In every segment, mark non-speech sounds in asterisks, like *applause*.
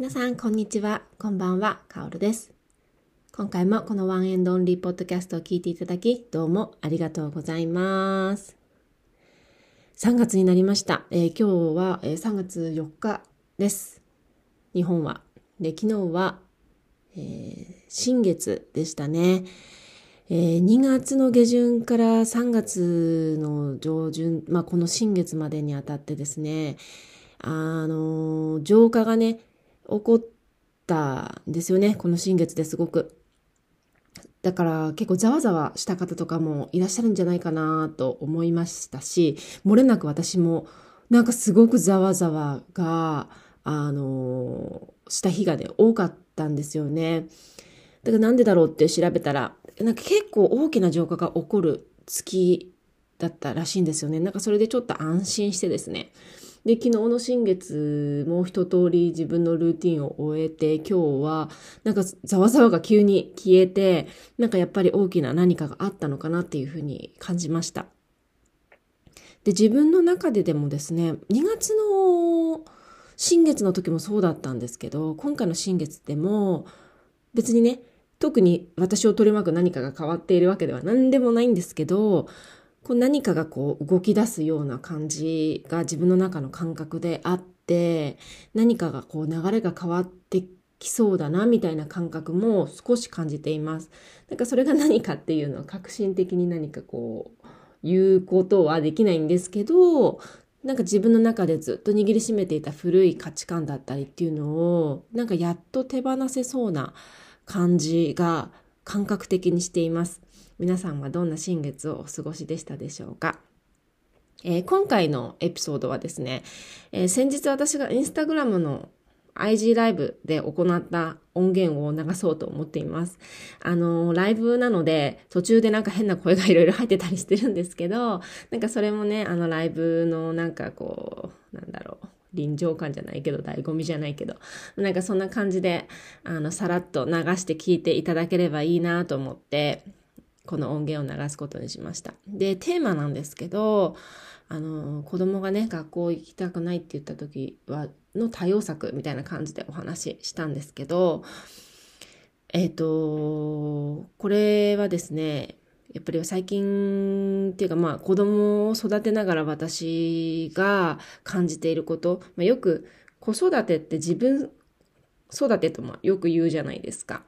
皆さん、こんにちは。こんばんは。かおるです。今回もこのワンエンドオンリーポッドキャストを聞いていただき、どうもありがとうございます。3月になりました。えー今日は、えー3月4日です。日本は。で、昨日は、えー新月でしたね。えー2月の下旬から3月の上旬、まあ、この新月までにあたってですね、あの、浄化がね、起こったんですよね、この新月ですごく。だから結構ざわざわした方とかもいらっしゃるんじゃないかなと思いましたし、漏れなく私もなんかすごくざわざわが、あの、した日がね、多かったんですよね。だからなんでだろうって調べたら、なんか結構大きな浄化が起こる月だったらしいんですよね。なんかそれでちょっと安心してですね。で、昨日の新月も一通り自分のルーティンを終えて、今日はなんかざわざわが急に消えて、なんかやっぱり大きな何かがあったのかなっていうふうに感じました。で、自分の中ででもですね、2月の新月の時もそうだったんですけど、今回の新月でも別にね、特に私を取り巻く何かが変わっているわけでは何でもないんですけど、こう何かがこう動き出すような感じが自分の中の感覚であって、何かがこう流れが変わってきそうだなみたいな感覚も少し感じています。なんかそれが何かっていうのは革新的に何かこう言うことはできないんですけど、なんか自分の中でずっと握りしめていた古い価値観だったりっていうのを、なんかやっと手放せそうな感じが感覚的にしています。皆さんはどんな新月をお過ごしでしたでしょうか？えー今回のエピソードはですね、えー先日私がインスタグラムの IG ライブで行った音源を流そうと思っています。あのーライブなので途中でなんか変な声がいろいろ入ってたりしてるんですけど、なんかそれもね、あのライブのなんかこう、なんだろう。臨場感じゃないけど、醍醐味じゃないけど、なんかそんな感じで、あの、さらっと流して聞いていただければいいなと思って、この音源を流すことにしました。で、テーマなんですけど、あの、子供がね、学校行きたくないって言った時は、の対応策みたいな感じでお話ししたんですけど、えっ、と、これはですね、やっぱり最近っていうかまあ子供を育てながら私が感じていること、まあ、よく子育てって自分育てともよく言うじゃないですか。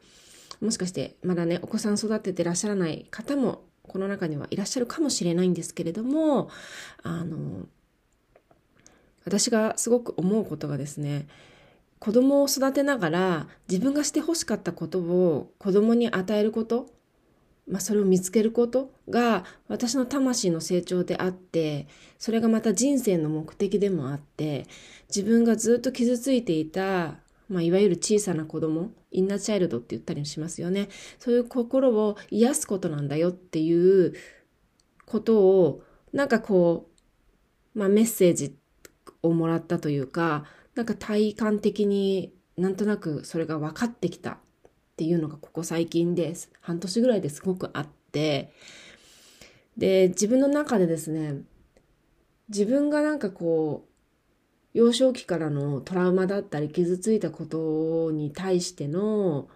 もしかしてまだねお子さん育ててらっしゃらない方もこの中にはいらっしゃるかもしれないんですけれどもあの私がすごく思うことがですね子供を育てながら自分がして欲しかったことを子供に与えること、まあ、それを見つけることが私の魂の成長であってそれがまた人生の目的でもあって自分がずっと傷ついていたまあ、いわゆる小さな子供インナーチャイルドって言ったりしますよね。そういう心を癒すことなんだよっていうことをなんかこう、まあ、メッセージをもらったというかなんか体感的になんとなくそれが分かってきた。っていうのがここ最近です半年ぐらいですごくあってで自分の中でですね自分がなんかこう幼少期からのトラウマだったり傷ついたことに対しての、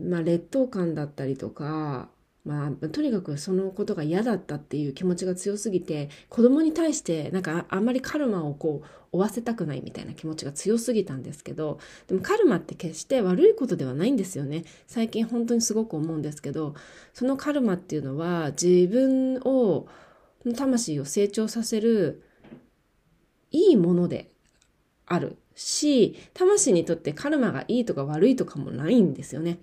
まあ、劣等感だったりとか、まあ、とにかくそのことが嫌だったっていう気持ちが強すぎて子供に対してなんかあんまりカルマをこう負わせたくないみたいな気持ちが強すぎたんですけどでもカルマって決して悪いことではないんですよね最近本当にすごく思うんですけどそのカルマっていうのは自分を魂を成長させるいいものであるし、魂にとってカルマがいいとか悪いとかもないんですよね。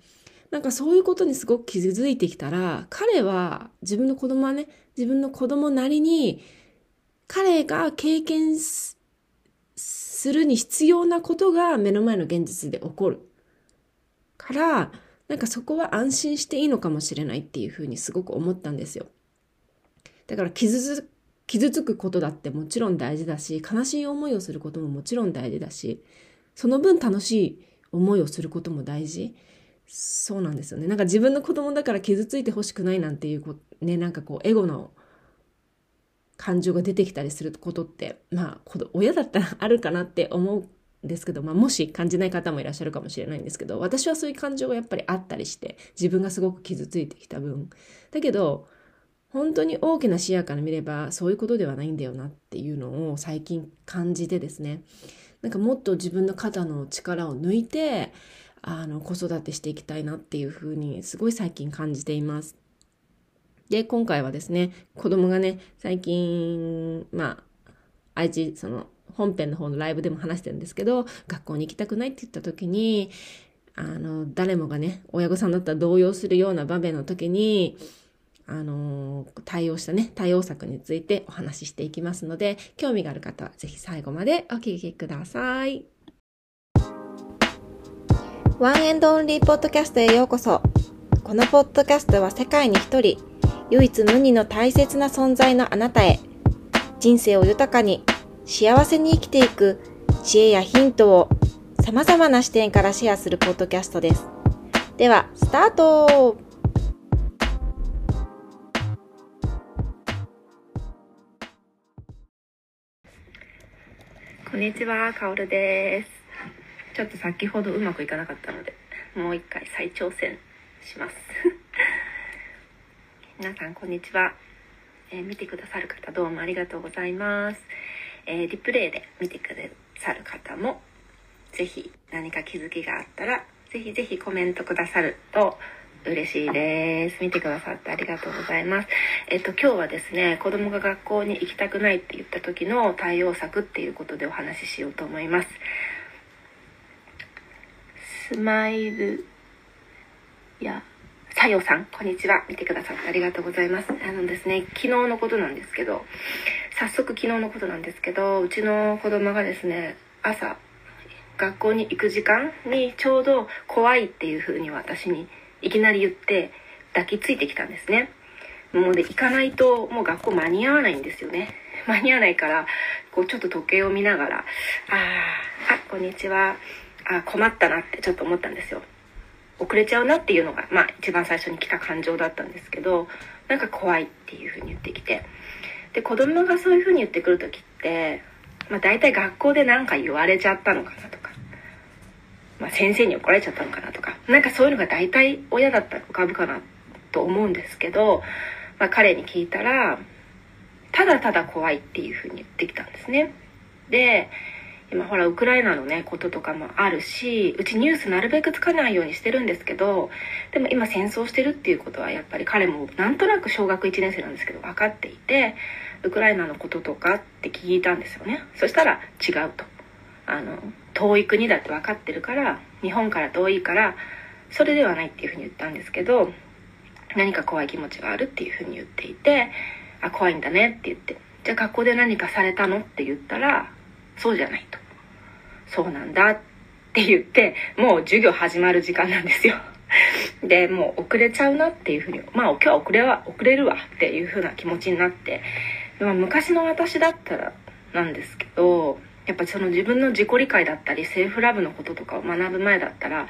なんかそういうことにすごく気づいてきたら、彼は、自分の子供はね、自分の子供なりに、彼が経験するに必要なことが目の前の現実で起こる。から、なんかそこは安心していいのかもしれないっていうふうにすごく思ったんですよ。だから傷つ傷つくことだってもちろん大事だし、悲しい思いをすることももちろん大事だし、その分楽しい思いをすることも大事。そうなんですよね。なんか自分の子供だから傷ついてほしくないなんていうこ、ね、なんかこう、エゴの感情が出てきたりすることって、まあ、親だったらあるかなって思うんですけど、まあ、もし感じない方もいらっしゃるかもしれないんですけど、私はそういう感情がやっぱりあったりして、自分がすごく傷ついてきた分。だけど、本当に大きな視野から見れば、そういうことではないんだよなっていうのを最近感じてですね。なんかもっと自分の肩の力を抜いて、あの、子育てしていきたいなっていうふうに、すごい最近感じています。で、今回はですね、子供がね、最近、まあ、愛知、その、本編の方のライブでも話してるんですけど、学校に行きたくないって言った時に、あの、誰もがね、親御さんだったら動揺するような場面の時に、あの、対応したね、対応策についてお話ししていきますので、興味がある方はぜひ最後までお聞きください。ワンエンドオンリーポッドキャストへようこそ。このポッドキャストは世界に一人、唯一無二の大切な存在のあなたへ、人生を豊かに、幸せに生きていく知恵やヒントを様々な視点からシェアするポッドキャストです。では、スタートこんにちは、かおるです。ちょっと先ほどうまくいかなかったので、もう一回再挑戦します。*laughs* 皆さん、こんにちは。えー、見てくださる方、どうもありがとうございます。えー、リプレイで見てくださる方も、ぜひ何か気づきがあったら、ぜひぜひコメントくださると嬉しいです。見てくださってありがとうございます。えっと、今日はですね、子供が学校に行きたくないって言った時の対応策っていうことでお話ししようと思います。スマイルやさよさん、こんにちは。見てくださってありがとうございます。あのですね、昨日のことなんですけど、早速昨日のことなんですけど、うちの子供がですね、朝、学校に行く時間にちょうど怖いっていう風に私にいきなり言って抱きついてきたんですね。もうで、行かないともう学校間に合わないんですよね。間に合わないから、こうちょっと時計を見ながら、ああ、あ、こんにちは。あ、困ったなってちょっと思ったんですよ。遅れちゃうなっていうのが、まあ一番最初に来た感情だったんですけど、なんか怖いっていう風に言ってきて。で、子供がそういう風に言ってくる時って、まあ大体学校で何か言われちゃったのかなとか、まあ先生に怒られちゃったのかなとか、なんかそういうのが大体親だったら浮かぶかなと思うんですけど、まあ彼に聞いたら、ただただ怖いっていう風に言ってきたんですね。で、今ほらウクライナのねこととかもあるしうちニュースなるべくつかないようにしてるんですけどでも今戦争してるっていうことはやっぱり彼もなんとなく小学1年生なんですけど分かっていてウクライナのこととかって聞いたんですよね。そしたら違うと。あの遠い国だって分かってるから日本から遠いからそれではないっていうふうに言ったんですけど何か怖い気持ちがあるっていうふうに言っていてあ怖いんだねって言って。じゃあ学校で何かされたのって言ったらそうじゃないと。そうなんだって言って、もう授業始まる時間なんですよ。*laughs* で、もう遅れちゃうなっていうふうに、まあ今日は遅れは、遅れるわっていうふうな気持ちになって、まあ、昔の私だったらなんですけど、やっぱその自分の自己理解だったり、セルフラブのこととかを学ぶ前だったら、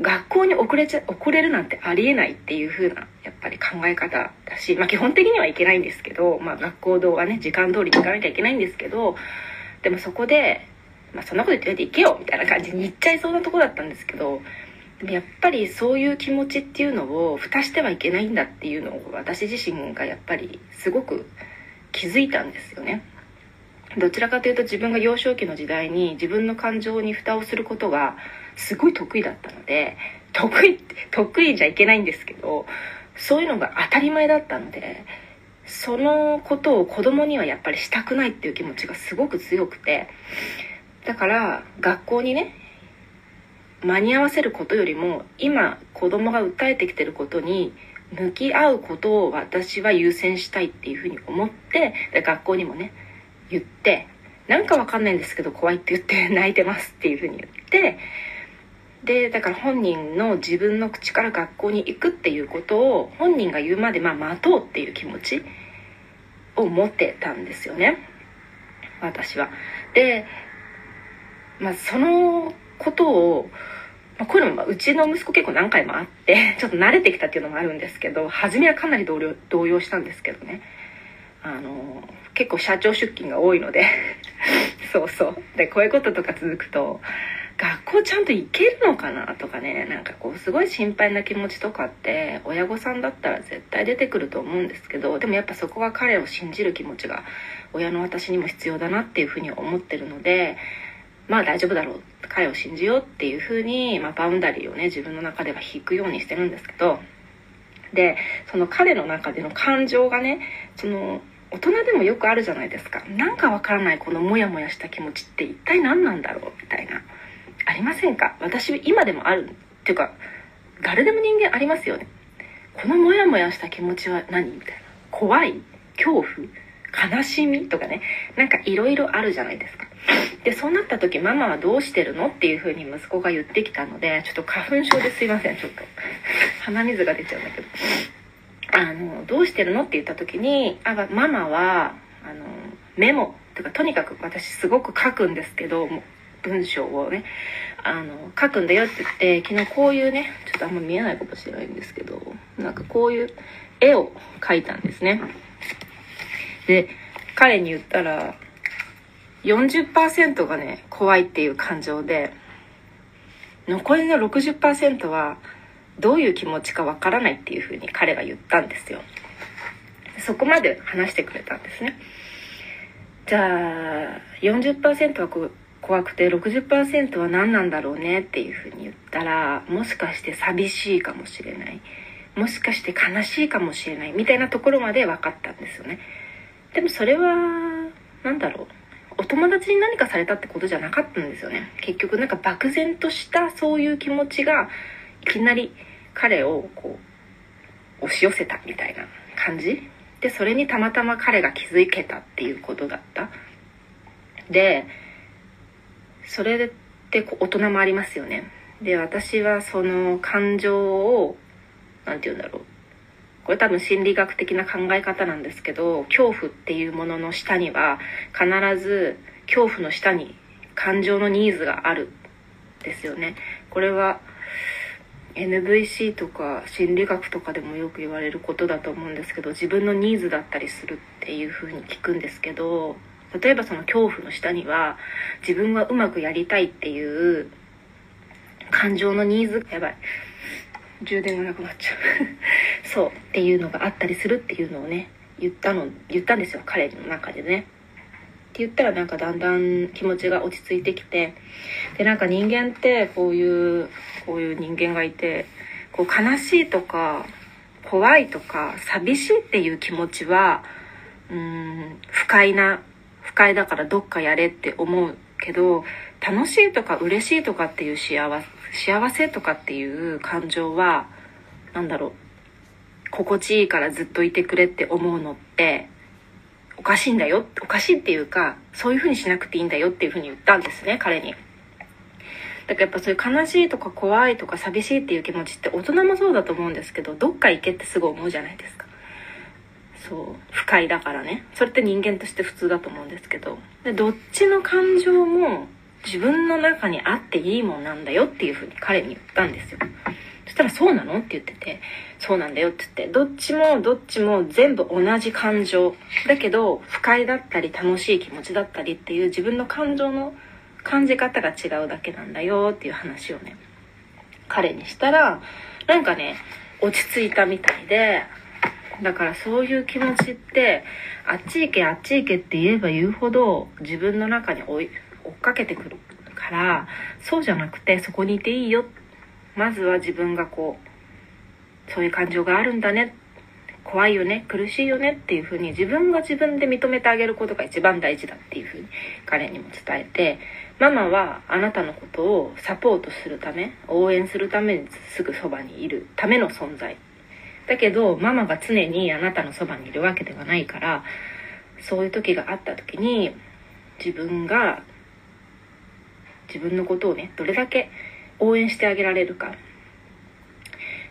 学校に遅れちゃ、遅れるなんてありえないっていう風な、やっぱり考え方だし、まあ基本的にはいけないんですけど、まあ学校堂はね、時間通りに行かなきゃいけないんですけど、でもそこで、まあ、そんなこと言っておいて行けよみたいな感じに言っちゃいそうなとこだったんですけどでもやっぱりそういう気持ちっていうのを蓋してはいけないんだっていうのを私自身がやっぱりすごく気づいたんですよね。どちらかというと自分が幼少期の時代に自分の感情に蓋をすることがすごい得意だったので得意得意じゃいけないんですけどそういうのが当たり前だったのでそのことを子供にはやっぱりしたくないっていう気持ちがすごく強くてだから学校にね間に合わせることよりも今子供が訴えてきてることに向き合うことを私は優先したいっていうふうに思ってで学校にもね言ってなんかわかんないんですけど怖いって言って泣いてますっていうふうに言ってでだから本人の自分の口から学校に行くっていうことを本人が言うまでまあ待とうっていう気持ちを持ってたんですよね。私は。で、まあ、そのことを、まあ、こういうのもうちの息子結構何回もあって *laughs* ちょっと慣れてきたっていうのもあるんですけど初めはかなり動揺動揺したんですけどね。あの結構社長出勤が多いので。*laughs* そうそう。でこういうこととか続くと学校ちゃんと行けるのかなとかねなんかこうすごい心配な気持ちとかって親御さんだったら絶対出てくると思うんですけどでもやっぱそこは彼を信じる気持ちが親の私にも必要だなっていうふうに思ってるのでまあ大丈夫だろう彼を信じようっていうふうに、まあ、バウンダリーをね自分の中では引くようにしてるんですけどでその彼の中での感情がねその大人でもよくあるじゃないですか。なんかわからないこのモヤモヤした気持ちって一体何なんだろうみたいな。ありませんか？私今でもあるっていうか誰でも人間ありますよね。このモヤモヤした気持ちは何？みたいな。怖い恐怖悲しみとかね。なんかいろいろあるじゃないですか。でそうなった時ママはどうしてるの？っていう風に息子が言ってきたのでちょっと花粉症ですいません。ちょっと。鼻水が出ちゃうんだけど。あのどうしてるの？って言った時にあママはあのメモとかとにかく私すごく書くんですけどもう文章をねあの書くんだよって言って昨日こういうねちょっとあんま見えないかもしれないんですけどなんかこういう絵を描いたんですね。で彼に言ったら40%がね怖いっていう感情で残りの60%はどういう気持ちかわからないっていうふうに彼が言ったんですよ。そこまで話してくれたんですね。じゃあ40%はこう怖くて60%は何なんだろうねっていうふうに言ったらもしかして寂しいかもしれない。もしかして悲しいかもしれない。みたいなところまで分かったんですよね。でもそれは何だろう。お友達に何かされたってことじゃなかったんですよね。結局なんか漠然としたそういう気持ちがいきなり彼をこう押し寄せたみたいな感じ。でそれにたまたま彼が気づけたっていうことだった。でそれって大人もありますよね。で私はその感情を何て言うんだろう。これ多分心理学的な考え方なんですけど恐怖っていうものの下には必ず恐怖の下に感情のニーズがあるですよね。これは NVC とか心理学とかでもよく言われることだと思うんですけど自分のニーズだったりするっていう風に聞くんですけど例えばその恐怖の下には自分はうまくやりたいっていう感情のニーズやばい。充電がなくなっちゃう。*laughs* そうっていうのがあったりするっていうのをね言ったの言ったんですよ。彼の中でね。って言ったらなんかだんだん気持ちが落ち着いてきてでなんか人間ってこういうこういう人間がいてこう悲しいとか怖いとか寂しいっていう気持ちはうん不快な快だからどっかやれって思うけど楽しいとか嬉しいとかっていう幸せ幸せとかっていう感情は何だろう心地いいからずっといてくれって思うのっておかしいんだよおかしいっていうかそういうふうにしなくていいんだよっていうふうに言ったんですね彼に。だからやっぱそういう悲しいとか怖いとか寂しいっていう気持ちって大人もそうだと思うんですけどどっか行けってすぐ思うじゃないですか。そう不快だからね。それって人間として普通だと思うんですけど。でどっちの感情も自分の中にあっていいもんなんだよっていうふうに彼に言ったんですよ。そしたら「そうなの?」って言ってて「そうなんだよ」って言って。どっちもどっちも全部同じ感情。だけど不快だったり楽しい気持ちだったりっていう自分の感情の感じ方が違うだけなんだよっていう話をね彼にしたらなんかね落ち着いたみたいでだからそういう気持ちってあっち行けあっち行けって言えば言うほど自分の中に追い追っかけてくるからそうじゃなくてそこにいていいよまずは自分がこうそういう感情があるんだね怖いよね苦しいよねっていう風に自分が自分で認めてあげることが一番大事だっていう風に彼にも伝えてママはあなたのことをサポートするため応援するためにすぐそばにいるための存在。だけどママが常にあなたのそばにいるわけではないからそういう時があった時に自分が自分のことをねどれだけ応援してあげられるか。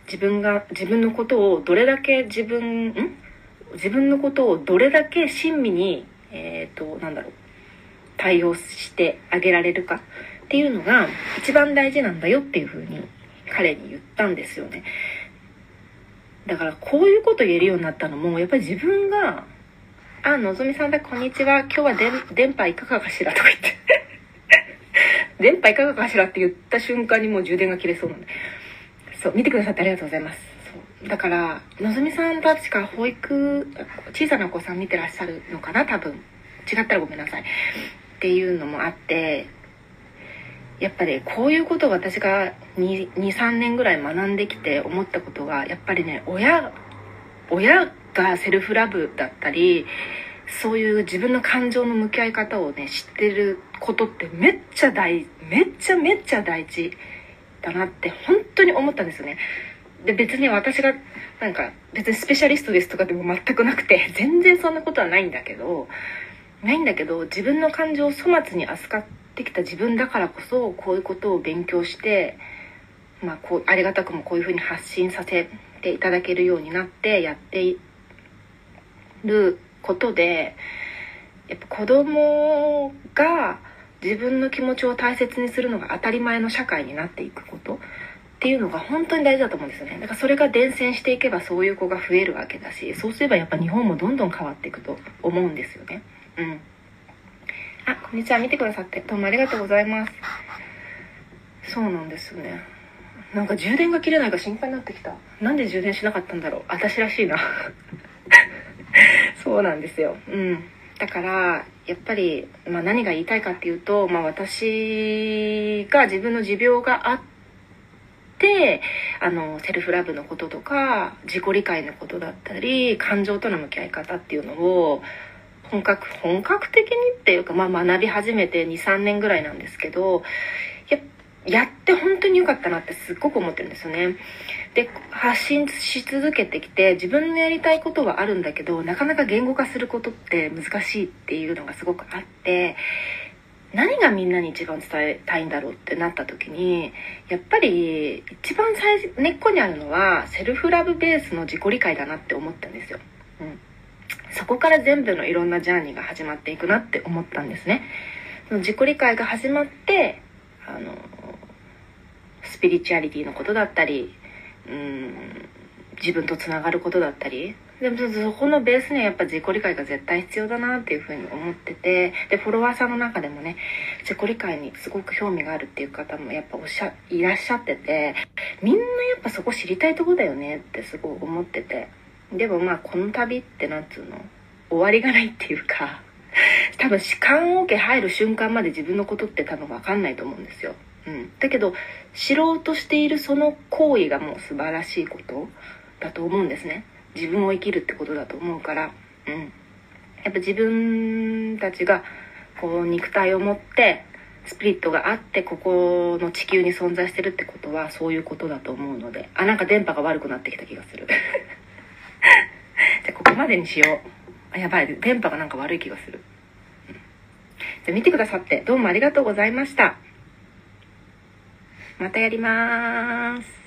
自分が自分のことをどれだけ自分ん？自分のことをどれだけ親身にえっ、ー、となんだろう対応してあげられるか。っていうのが一番大事なんだよっていうふうに彼に言ったんですよね。だからこういうこと言えるようになったのもやっぱり自分があ、のぞみさんだ、こんにちは。今日は電電波いかがかしら？とか言って。*laughs* 電波いかがかしらって言った瞬間にもう充電が切れそうなんで。そう、見てくださってありがとうございます。そう。だから、のぞみさんたちか保育、小さなお子さん見てらっしゃるのかな？多分。違ったらごめんなさい。っていうのもあって、やっぱりこういうことを私が23年ぐらい学んできて思ったことがやっぱりね親親がセルフラブだったりそういう自分の感情の向き合い方をね知ってることってめっちゃ大めっちゃめっちゃ大事だなって本当に思ったんですよね。で別に私がなんか別にスペシャリストですとかでも全くなくて全然そんなことはないんだけどないんだけど自分の感情を粗末に扱ってきた自分だからこそこういうことを勉強してまあこうありがたくもこういうふうに発信させていただけるようになってやっていることでやっぱ子供が自分の気持ちを大切にするのが当たり前の社会になっていくことっていうのが本当に大事だと思うんですよね。だからそれが伝染していけばそういう子が増えるわけだしそうすればやっぱ日本もどんどん変わっていくと思うんですよね。うん。あこんにちは。見てくださってどうもありがとうございます。そうなんですよね。なんか充電が切れないか心配になってきた。なんで充電しなかったんだろう。私らしいな。*laughs* そうなんですよ。うん。だから、やっぱり、まあ、何が言いたいかっていうと、まあ、私が自分の持病があって、あの、セルフラブのこととか、自己理解のことだったり、感情との向き合い方っていうのを、本格、本格的にっていうか、まあ、学び始めて2、3年ぐらいなんですけど、や、やって本当に良かったなってすっごく思ってるんですよね。で発信し続けてきて自分のやりたいことはあるんだけどなかなか言語化することって難しいっていうのがすごくあって何がみんなに一番伝えたいんだろうってなった時にやっぱり一番最根っこにあるのはセルフラブベースの自己理解だなって思ったんですよ。うんそこから全部のいろんなジャーニーが始まっていくなって思ったんですね。その自己理解が始まってあのスピリチュアリティのことだったりうん自分とつながることだったりでもそこのベースにはやっぱ自己理解が絶対必要だなっていうふうに思っててでフォロワーさんの中でもね自己理解にすごく興味があるっていう方もやっぱおしゃいらっしゃっててみんなやっぱそこ知りたいとこだよねってすごい思っててでもまあこの旅ってなんつうの？終わりがないっていうか *laughs* 多分弛緩オケ入る瞬間まで自分のことって多分分かんないと思うんですよ。うん、だけど知ろうとしているその行為がもう素晴らしいことだと思うんですね。自分を生きるってことだと思うから。うん。やっぱ自分たちがこう肉体を持ってスピリットがあってここの地球に存在してるってことはそういうことだと思うのであなんか電波が悪くなってきた気がする。*laughs* までにしよう。やばい。電波がなんか悪い気がする、じゃ見てくださってどうもありがとうございました。またやりまーす。